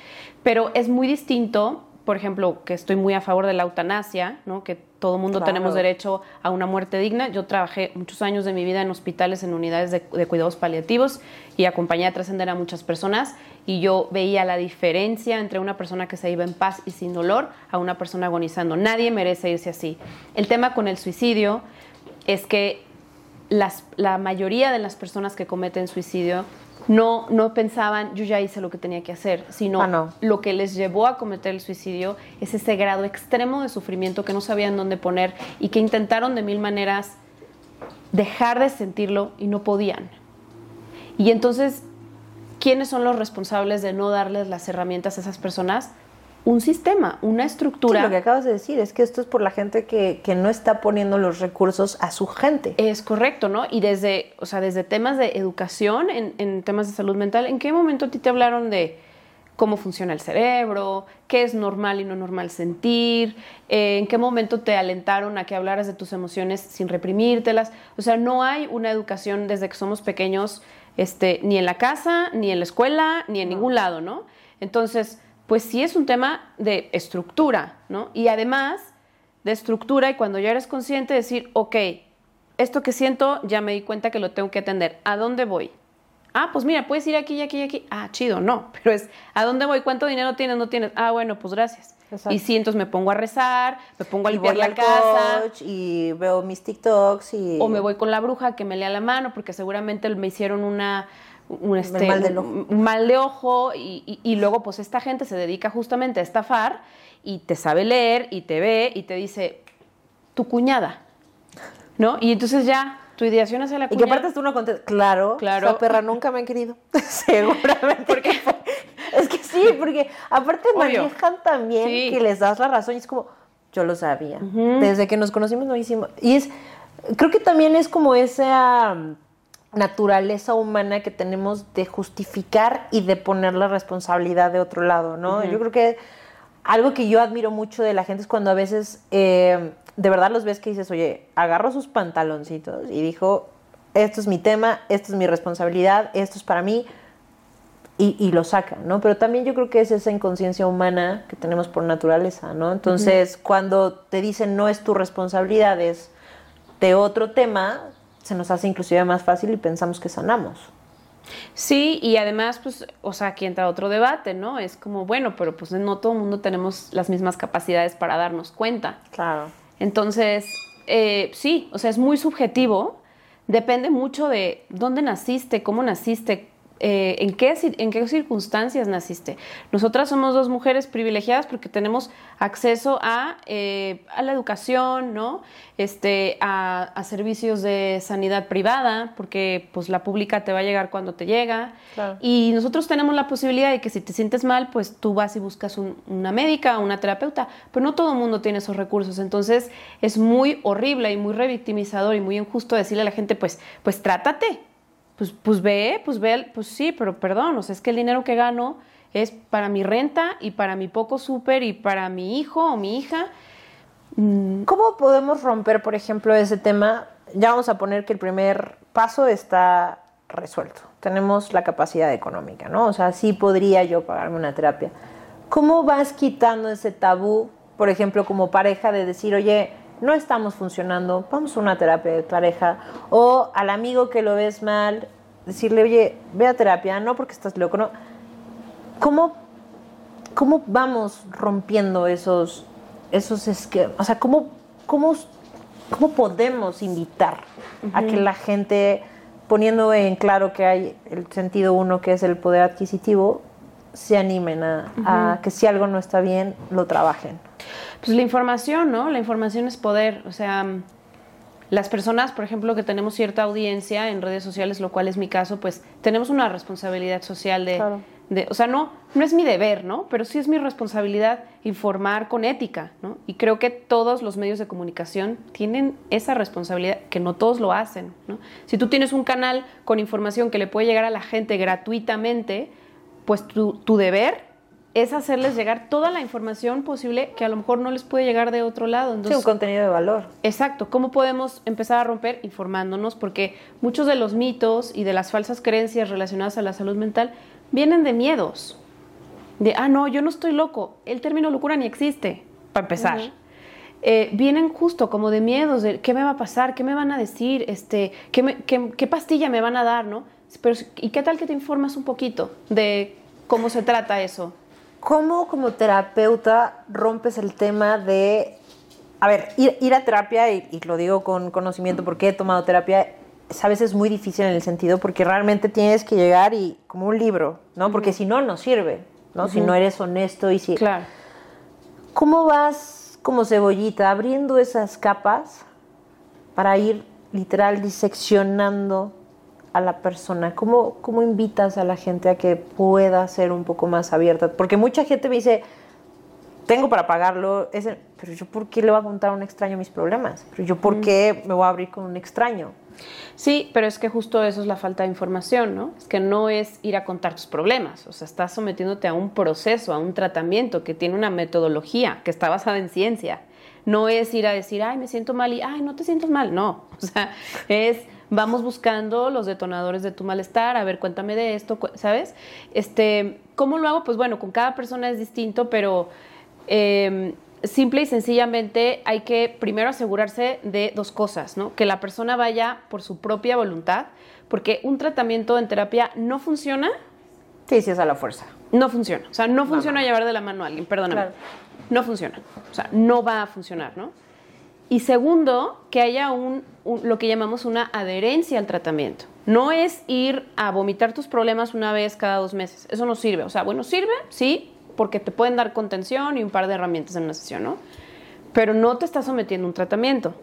C: Pero es muy distinto, por ejemplo, que estoy muy a favor de la eutanasia, ¿no? Que todo mundo tenemos derecho a una muerte digna. Yo trabajé muchos años de mi vida en hospitales, en unidades de, de cuidados paliativos y acompañé a trascender a muchas personas y yo veía la diferencia entre una persona que se iba en paz y sin dolor a una persona agonizando. Nadie merece irse así. El tema con el suicidio es que la mayoría de las personas que cometen suicidio no, no pensaban, yo ya hice lo que tenía que hacer, sino
A: ah,
C: lo que les llevó a cometer el suicidio es ese grado extremo de sufrimiento que no sabían dónde poner y que intentaron de mil maneras dejar de sentirlo y no podían. Y entonces, ¿quiénes son los responsables de no darles las herramientas a esas personas? Un sistema, una estructura.
A: Sí, lo que acabas de decir es que esto es por la gente que, no está poniendo los recursos a su gente.
C: Es correcto, ¿no? Y desde, o sea, desde temas de educación, en, temas de salud mental, ¿en qué momento a ti te hablaron de cómo funciona el cerebro, qué es normal y no normal sentir, eh, en qué momento te alentaron a que hablaras de tus emociones sin reprimírtelas? O sea, no hay una educación desde que somos pequeños, este, ni en la casa, ni en la escuela, ni en ningún lado, ¿no? Entonces, pues sí es un tema de estructura, ¿no? Y además de estructura y cuando ya eres consciente decir, ok, esto que siento ya me di cuenta que lo tengo que atender. ¿A dónde voy? Ah, pues mira, puedes ir aquí y aquí y aquí. Ah, chido, no. [LAUGHS] Pero es, ¿a dónde voy? ¿Cuánto dinero tienes? No tienes. Ah, bueno, pues gracias.
A: Exacto.
C: Y sí, entonces me pongo a rezar, me pongo a
A: Y
C: limpiar
A: voy
C: la
A: al
C: casa.
A: coach y veo mis TikToks y...
C: O me voy con la bruja que me lea la mano porque seguramente me hicieron una, un, este,
A: mal del ojo.
C: un mal de ojo y, y- y luego pues esta gente se dedica justamente a estafar y te sabe leer y te ve y te dice, tu cuñada, ¿no? Y entonces ya, tu ideación hacia la
A: Y
C: cuñada...
A: que aparte tú no contestas. Claro,
C: Claro.
A: esa perra nunca me han querido. [LAUGHS] Seguramente.
C: Porque- [LAUGHS]
A: Es que sí, porque aparte
C: Obvio.
A: manejan también
C: Sí.
A: que les das la razón y es como, yo lo sabía. Desde que nos conocimos no hicimos. Y es, creo que también es como esa naturaleza humana que tenemos de justificar y de poner la responsabilidad de otro lado, ¿no? Yo creo que algo que yo admiro mucho de la gente es cuando a veces eh, de verdad los ves que dices, oye, agarro sus pantaloncitos y dijo, esto es mi tema, esto es mi responsabilidad, esto es para mí, y, y lo saca, ¿no? Pero también yo creo que es esa inconsciencia humana que tenemos por naturaleza, ¿no? Entonces, cuando te dicen no es tu responsabilidad, es de otro tema, se nos hace inclusive más fácil y pensamos que sanamos.
C: Sí, y además, pues, o sea, aquí entra otro debate, ¿no? Es como, bueno, pero pues no todo el mundo tenemos las mismas capacidades para darnos cuenta.
A: Claro.
C: Entonces, eh, sí, o sea, es muy subjetivo. Depende mucho de dónde naciste, cómo naciste, eh, en, qué, en qué circunstancias naciste. Nosotras somos dos mujeres privilegiadas porque tenemos acceso a, eh, a la educación, ¿no? Este, a, a servicios de sanidad privada, porque pues la pública te va a llegar cuando te llega.
A: Claro.
C: Y nosotros tenemos la posibilidad de que si te sientes mal, pues tú vas y buscas un- una médica, una terapeuta, pero no todo el mundo tiene esos recursos. Entonces es muy horrible y muy revictimizador y muy injusto decirle a la gente, pues, pues trátate, pues, pues ve, pues ve, pues sí, pero perdón, o sea, es que el dinero que gano es para mi renta y para mi poco súper y para mi hijo o mi hija.
A: ¿Cómo podemos romper, por ejemplo, ese tema? Ya vamos a poner que el primer paso está resuelto. Tenemos la capacidad económica, ¿no? O sea, sí podría yo pagarme una terapia. ¿Cómo vas quitando ese tabú, por ejemplo, como pareja, de decir, oye, no estamos funcionando, vamos a una terapia de pareja? O al amigo que lo ves mal, decirle, oye, ve a terapia, no porque estás loco, ¿no? ¿Cómo ¿cómo vamos rompiendo esos, esos esquemas? O sea, ¿cómo, cómo, cómo podemos invitar a que la gente, poniendo en claro que hay el sentido uno, que es el poder adquisitivo, se animen a, a que si algo no está bien, lo trabajen?
C: Pues la información, ¿no? La información es poder. O sea, las personas, por ejemplo, que tenemos cierta audiencia en redes sociales, lo cual es mi caso, pues tenemos una responsabilidad social de,
A: Claro.
C: de- o sea, no, no es mi deber, ¿no? Pero sí es mi responsabilidad informar con ética, ¿no? Y creo que todos los medios de comunicación tienen esa responsabilidad, que no todos lo hacen, ¿no? Si tú tienes un canal con información que le puede llegar a la gente gratuitamente, pues tu, tu deber es hacerles llegar toda la información posible que a lo mejor no les puede llegar de otro lado.
A: Sí,
C: Entonces,
A: un contenido de valor.
C: Exacto, ¿cómo podemos empezar a romper? Informándonos, porque muchos de los mitos y de las falsas creencias relacionadas a la salud mental vienen de miedos. De, ah, no, yo no estoy loco. El término locura ni existe, para empezar. Eh, vienen justo como de miedos, de qué me va a pasar, qué me van a decir, este, qué, me- qué- qué pastilla me van a dar, ¿no? Pero, ¿y qué tal que te informas un poquito de cómo se trata eso?
A: ¿Cómo como terapeuta rompes el tema de, a ver, ir, ir a terapia, y, y lo digo con conocimiento porque he tomado terapia, es a veces muy difícil en el sentido porque realmente tienes que llegar y como un libro, ¿no? Porque si no, no sirve, ¿no? Si no eres honesto y si...
C: Claro.
A: ¿Cómo vas como cebollita abriendo esas capas para ir literal diseccionando a la persona? ¿Cómo, ¿Cómo invitas a la gente a que pueda ser un poco más abierta? Porque mucha gente me dice, tengo para pagarlo, ese- pero yo por qué le voy a contar a un extraño mis problemas? Pero yo por qué me voy a abrir con un extraño?
C: Sí, pero es que justo eso es la falta de información, ¿no? Es que no es ir a contar tus problemas, o sea, estás sometiéndote a un proceso, a un tratamiento que tiene una metodología, que está basada en ciencia. No es ir a decir, ay, me siento mal y, ay, no te sientas mal, no. O sea, es, vamos buscando los detonadores de tu malestar, a ver, cuéntame de esto, ¿sabes? Este, ¿Cómo lo hago? Pues bueno, con cada persona es distinto, pero Eh, simple y sencillamente hay que primero asegurarse de dos cosas, ¿no? Que la persona vaya por su propia voluntad, porque un tratamiento en terapia no funciona.
A: Sí, sí, es a la fuerza.
C: No funciona. O sea, no funciona llevar de la mano a alguien, perdóname.
A: Claro.
C: No funciona. O sea, no va a funcionar, ¿no? Y segundo, que haya un, un- lo que llamamos una adherencia al tratamiento. No es ir a vomitar tus problemas una vez cada dos meses. Eso no sirve. O sea, bueno, sirve, sí, porque te pueden dar contención y un par de herramientas en una sesión, ¿no? Pero no te estás sometiendo a un tratamiento.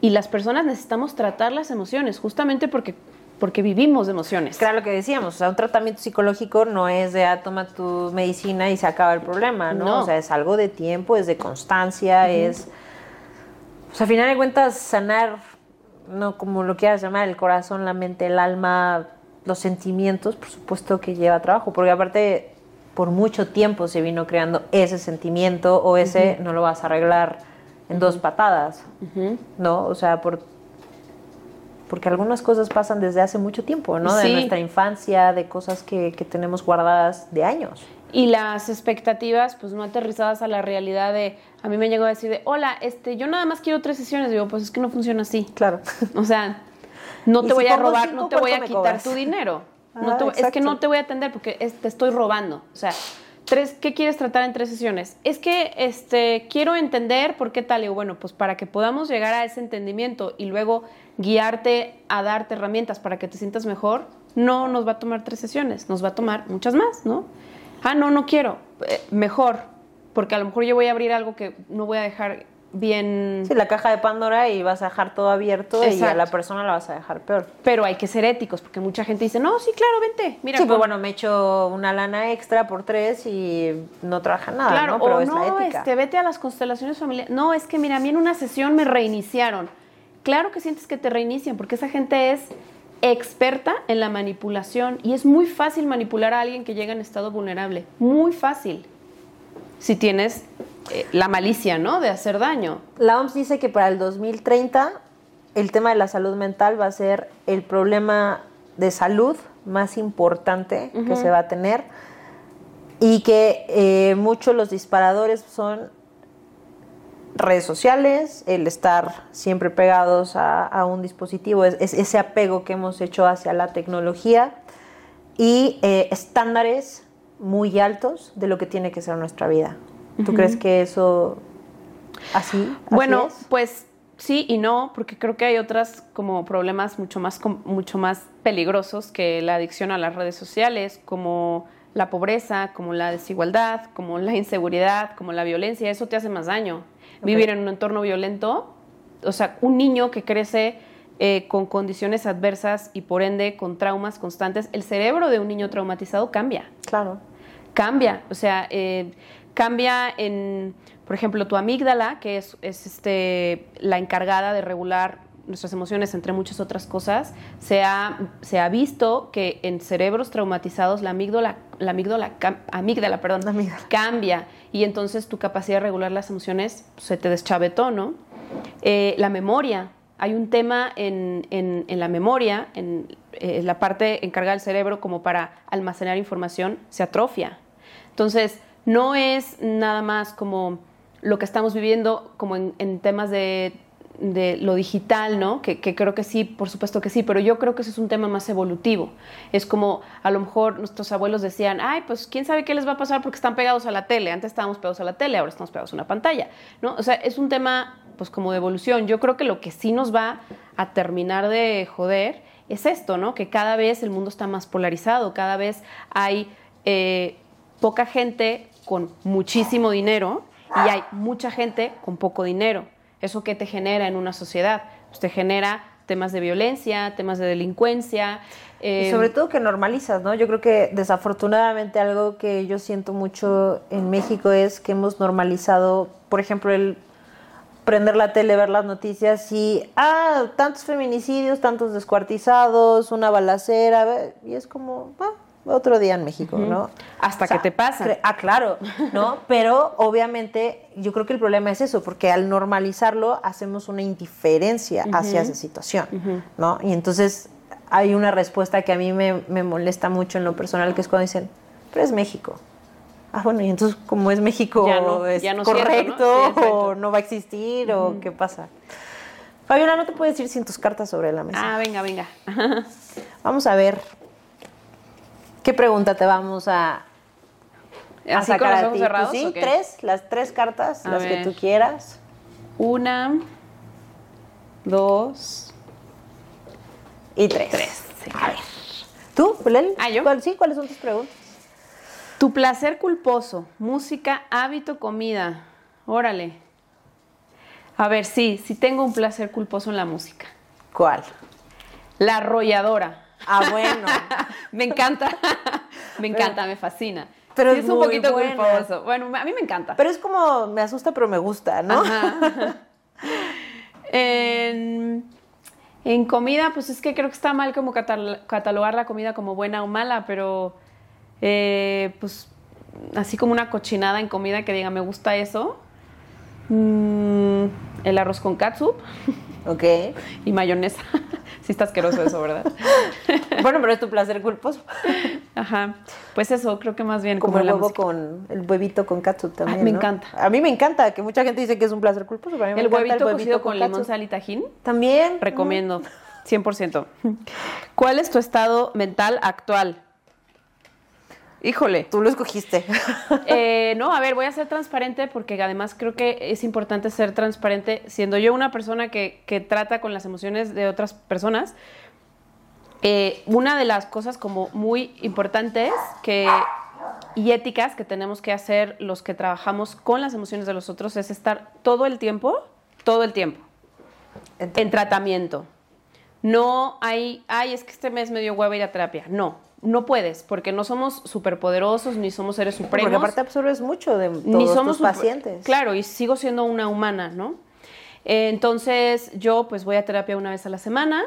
C: Y las personas necesitamos tratar las emociones, justamente porque, porque vivimos de emociones.
A: Claro lo que decíamos, o sea, un tratamiento psicológico no es de, ah, toma tu medicina y se acaba el problema, ¿no?
C: No.
A: O sea, es algo de tiempo, es de constancia, es... O sea, a final de cuentas, sanar, no como lo quieras llamar, el corazón, la mente, el alma, los sentimientos, por supuesto que lleva trabajo, porque aparte por mucho tiempo se vino creando ese sentimiento o ese no lo vas a arreglar en dos patadas, ¿no? O sea, por porque algunas cosas pasan desde hace mucho tiempo, ¿no? De nuestra infancia, de cosas que, que tenemos guardadas de años.
C: Y las expectativas, pues no aterrizadas a la realidad de, a mí me llegó a decir de, hola, este, yo nada más quiero tres sesiones. Digo, pues es que no funciona así.
A: Claro.
C: O sea, no
A: Y
C: te
A: si
C: voy a robar,
A: cinco,
C: no te voy a
A: ¿cuánto me
C: quitar
A: cobras?
C: tu dinero. No
A: Ah,
C: te voy- es que no te voy a atender porque es- te estoy robando. O sea, tres, ¿qué quieres tratar en tres sesiones? Es que este, quiero entender por qué tal. Digo, bueno, pues para que podamos llegar a ese entendimiento y luego guiarte a darte herramientas para que te sientas mejor, no nos va a tomar tres sesiones, nos va a tomar muchas más, ¿no? Ah, no, no quiero. Eh, mejor, porque a lo mejor yo voy a abrir algo que no voy a dejar bien...
A: Sí, la caja de Pandora y vas a dejar todo abierto y a la persona la vas a dejar peor.
C: Pero hay que ser éticos, porque mucha gente dice, no, sí, claro, vente. Mira,
A: sí, pero
C: con-
A: bueno, me echo una lana extra por tres y no trabaja nada,
C: claro,
A: ¿no? Pero
C: o
A: es la
C: no,
A: ética.
C: este, vete a las constelaciones familiares. No, es que mira, a mí en una sesión me reiniciaron. Claro que sientes que te reinician, porque esa gente es experta en la manipulación y es muy fácil manipular a alguien que llega en estado vulnerable. Muy fácil. Si tienes eh, la malicia, ¿no? De hacer daño.
A: La OMS dice que para el 2030 el tema de la salud mental va a ser el problema de salud más importante que se va a tener y que eh, muchos los disparadores son redes sociales, el estar siempre pegados a, a un dispositivo, es, es ese apego que hemos hecho hacia la tecnología y eh, estándares muy altos de lo que tiene que ser nuestra vida. ¿Tú crees que eso así? así
C: Bueno,
A: es?
C: pues sí y no, porque creo que hay otras como problemas mucho más, mucho más peligrosos que la adicción a las redes sociales, como la pobreza, como la desigualdad, como la inseguridad, como la violencia. Eso te hace más daño. Vivir en un entorno violento, o sea, un niño que crece eh, con condiciones adversas y por ende con traumas constantes, el cerebro de un niño traumatizado cambia.
A: Claro.
C: cambia, o sea, eh, cambia en, por ejemplo, tu amígdala, que es, es, este, la encargada de regular nuestras emociones, entre muchas otras cosas, se ha, se ha visto que en cerebros traumatizados la amígdala, la amígdala, cam- amígdala, perdón,
A: La amígdala.
C: cambia y entonces tu capacidad de regular las emociones se te deschavetó, ¿no? Eh, la memoria. Hay un tema en, en- en la memoria, en eh, la parte encargada del cerebro como para almacenar información, se atrofia. Entonces, no es nada más como lo que estamos viviendo como en, en temas de, de lo digital, ¿no? Que, creo que sí, por supuesto que sí, pero yo creo que eso es un tema más evolutivo. Es como a lo mejor nuestros abuelos decían, ay, pues quién sabe qué les va a pasar porque están pegados a la tele. Antes estábamos pegados a la tele, ahora estamos pegados a una pantalla, ¿no? O sea, es un tema pues como de evolución. Yo creo que lo que sí nos va a terminar de joder es esto, ¿no? Que cada vez el mundo está más polarizado, cada vez hay eh, poca gente con muchísimo dinero y hay mucha gente con poco dinero. ¿Eso qué te genera en una sociedad? Pues te genera temas de violencia, temas de delincuencia. eh,
A: Y sobre todo que normalizas, ¿no? Yo creo que desafortunadamente algo que yo siento mucho en México es que hemos normalizado, por ejemplo, el prender la tele, ver las noticias y, ah, tantos feminicidios, tantos descuartizados, una balacera, y es como, ah, otro día en México, ¿no?
C: Hasta que te pasa.
A: Ah, claro, ¿no? [LAUGHS] Pero obviamente yo creo que el problema es eso, porque al normalizarlo hacemos una indiferencia hacia esa situación, ¿no? Y entonces hay una respuesta que a mí me, me molesta mucho en lo personal, que es cuando dicen, pero es México. Ah, bueno, y entonces como es México,
C: Ya no-
A: es
C: ya no es cierto,
A: correcto
C: ¿no? Sí, exacto.
A: o no va a existir o qué pasa. Fabiola, no te puedes ir sin tus cartas sobre la mesa.
C: Ah, venga, venga.
A: Vamos a ver qué pregunta te vamos a, a
C: Así con
A: sacar
C: los
A: a
C: ojos
A: ti.
C: cerrados.
A: Pues sí,
C: ¿o qué?
A: tres, las tres cartas,
C: A
A: las que tú quieras.
C: Una, dos,
A: Y tres.
C: tres.
A: A ver. ¿Tú, Leli?
C: Ah, ¿yo?
A: ¿Cuál- sí, ¿cuáles son tus preguntas?
C: Tu placer culposo, música, hábito, comida. Órale. A ver, sí, sí tengo un placer culposo en la música.
A: ¿Cuál?
C: La arrolladora.
A: Ah, bueno. [LAUGHS]
C: me encanta. me encanta, me fascina.
A: Pero
C: Sí,
A: es
C: es un poquito
A: buena.
C: culposo. Bueno, a mí me encanta.
A: Pero es como, me asusta, pero me gusta, ¿no?
C: Ajá. en, en comida, pues es que creo que está mal como catal- catalogar la comida como buena o mala, pero eh, pues así como una cochinada en comida que diga me gusta eso. Mm, el arroz con katsup
A: Ok. [LAUGHS]
C: y mayonesa. [LAUGHS] sí está asqueroso eso, ¿verdad? [LAUGHS]
A: Bueno, pero es tu placer culposo.
C: Ajá. Pues eso, creo que más bien
A: Como
C: como,
A: el huevo
C: música.
A: con el huevito con katsup también.
C: Ay, me
A: ¿no?
C: encanta.
A: A mí me encanta, que mucha gente dice que es un placer culposo, pero a mí me
C: El
A: encanta
C: huevito,
A: el
C: cocido con, limón, sal y tajín.
A: También.
C: Recomiendo, 100%. ¿Cuál es tu estado mental actual? Híjole.
A: Tú lo escogiste. [LAUGHS]
C: Eh, no, a ver, voy a ser transparente porque además creo que es importante ser transparente. Siendo yo una persona que, que trata con las emociones de otras personas, eh, una de las cosas como muy importantes que, y éticas que tenemos que hacer los que trabajamos con las emociones de los otros es estar todo el tiempo, todo el tiempo, en tratamiento. No hay, ay, es que este mes me dio hueva ir a terapia. No, no puedes, porque no somos superpoderosos ni somos seres supremos.
A: Porque aparte absorbes mucho de todos
C: ni somos
A: tus pacientes.
C: Claro, y sigo siendo una humana, ¿no? Eh, entonces, yo pues voy a terapia una vez a la semana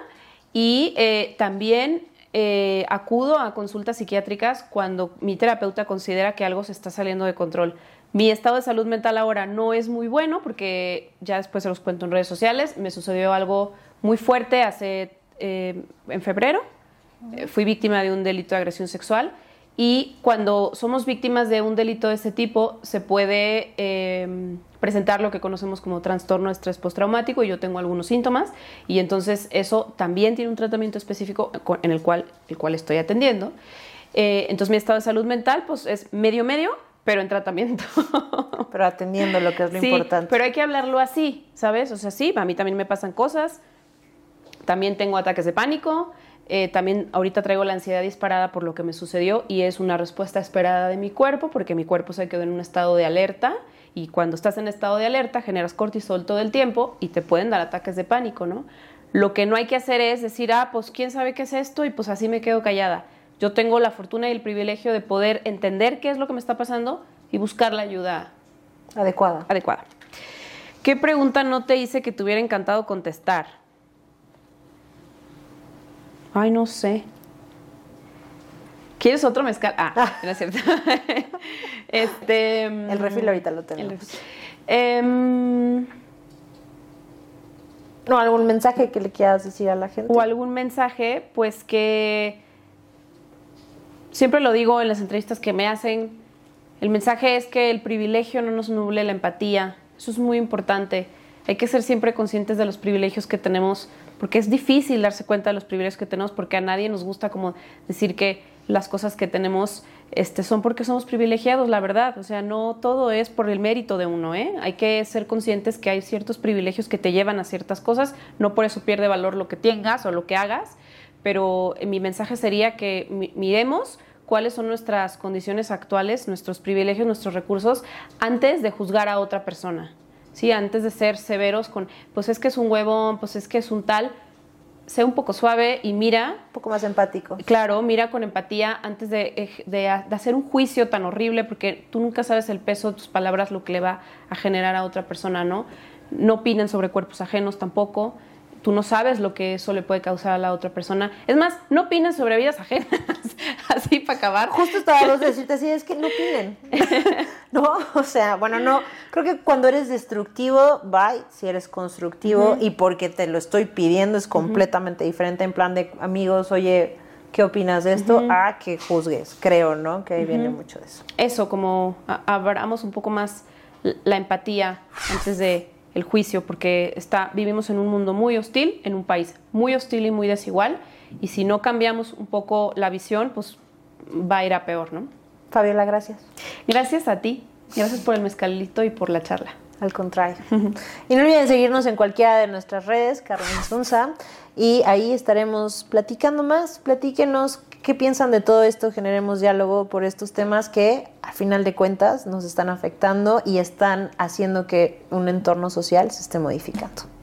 C: y eh, también eh, acudo a consultas psiquiátricas cuando mi terapeuta considera que algo se está saliendo de control. Mi estado de salud mental ahora no es muy bueno porque ya después se los cuento en redes sociales. Me sucedió algo muy fuerte hace eh, en febrero. Eh, fui víctima de un delito de agresión sexual y cuando somos víctimas de un delito de ese tipo se puede eh, presentar lo que conocemos como trastorno de estrés postraumático y yo tengo algunos síntomas y entonces eso también tiene un tratamiento específico en el cual, el cual estoy atendiendo. Eh, entonces mi estado de salud mental pues es medio medio, pero en tratamiento. [LAUGHS]
A: Pero atendiendo lo que es lo
C: Sí,
A: importante.
C: pero hay que hablarlo así, ¿sabes? O sea, sí, a mí también me pasan cosas, también tengo ataques de pánico, eh, también ahorita traigo la ansiedad disparada por lo que me sucedió y es una respuesta esperada de mi cuerpo porque mi cuerpo se quedó en un estado de alerta y cuando estás en estado de alerta generas cortisol todo el tiempo y te pueden dar ataques de pánico, ¿no? Lo que no hay que hacer es decir, ah, pues quién sabe qué es esto y pues así me quedo callada. Yo tengo la fortuna y el privilegio de poder entender qué es lo que me está pasando y buscar la ayuda
A: Adecuada.
C: adecuada. ¿Qué pregunta no te hice que te hubiera encantado contestar? Ay, no sé. ¿Quieres otro mezcal? Ah, no es cierto. [LAUGHS] este,
A: El refil ahorita lo tenemos.
C: Em,
A: No, algún mensaje que le quieras decir a la gente.
C: o algún mensaje, pues que siempre lo digo en las entrevistas que me hacen, el mensaje es que el privilegio no nos nuble la empatía, eso es muy importante, hay que ser siempre conscientes de los privilegios que tenemos, porque es difícil darse cuenta de los privilegios que tenemos, porque a nadie nos gusta como decir que las cosas que tenemos este, son porque somos privilegiados, la verdad. O sea, no todo es por el mérito de uno, ¿eh? Hay que ser conscientes que hay ciertos privilegios que te llevan a ciertas cosas, no por eso pierde valor lo que tengas o lo que hagas, pero eh, mi mensaje sería que mi- miremos cuáles son nuestras condiciones actuales, nuestros privilegios, nuestros recursos, antes de juzgar a otra persona. Sí, antes de ser severos con, pues es que es un huevón, pues es que es un tal, sé un poco suave y mira
A: Un poco más empático.
C: Claro, mira con empatía antes de, de- de hacer un juicio tan horrible, porque tú nunca sabes el peso de tus palabras, lo que le va a generar a otra persona, ¿no? No opinen sobre cuerpos ajenos tampoco. Tú no sabes lo que eso le puede causar a la otra persona. Es más, no opinen sobre vidas ajenas, [LAUGHS] así para acabar.
A: Justo estaba a de decirte así, es que no piden. [LAUGHS] no, o sea, bueno, no. Creo que cuando eres destructivo, bye. Si eres constructivo y porque te lo estoy pidiendo es completamente diferente. En plan de amigos, oye, ¿qué opinas de esto? A que juzgues, creo, ¿no? Que ahí viene mucho de eso.
C: Eso, como abramos un poco más la empatía antes de el juicio, porque está, vivimos en un mundo muy hostil, en un país muy hostil y muy desigual, y si no cambiamos un poco la visión, pues va a ir a peor, ¿no?
A: Fabiola, gracias.
C: Gracias a ti, gracias por el mezcalito y por la charla.
A: Al contrario. [LAUGHS] y no olviden seguirnos en cualquiera de nuestras redes, Carmen Sunza, y ahí estaremos platicando más. Platíquenos qué piensan de todo esto, generemos diálogo por estos temas que, a final de cuentas, nos están afectando y están haciendo que un entorno social se esté modificando.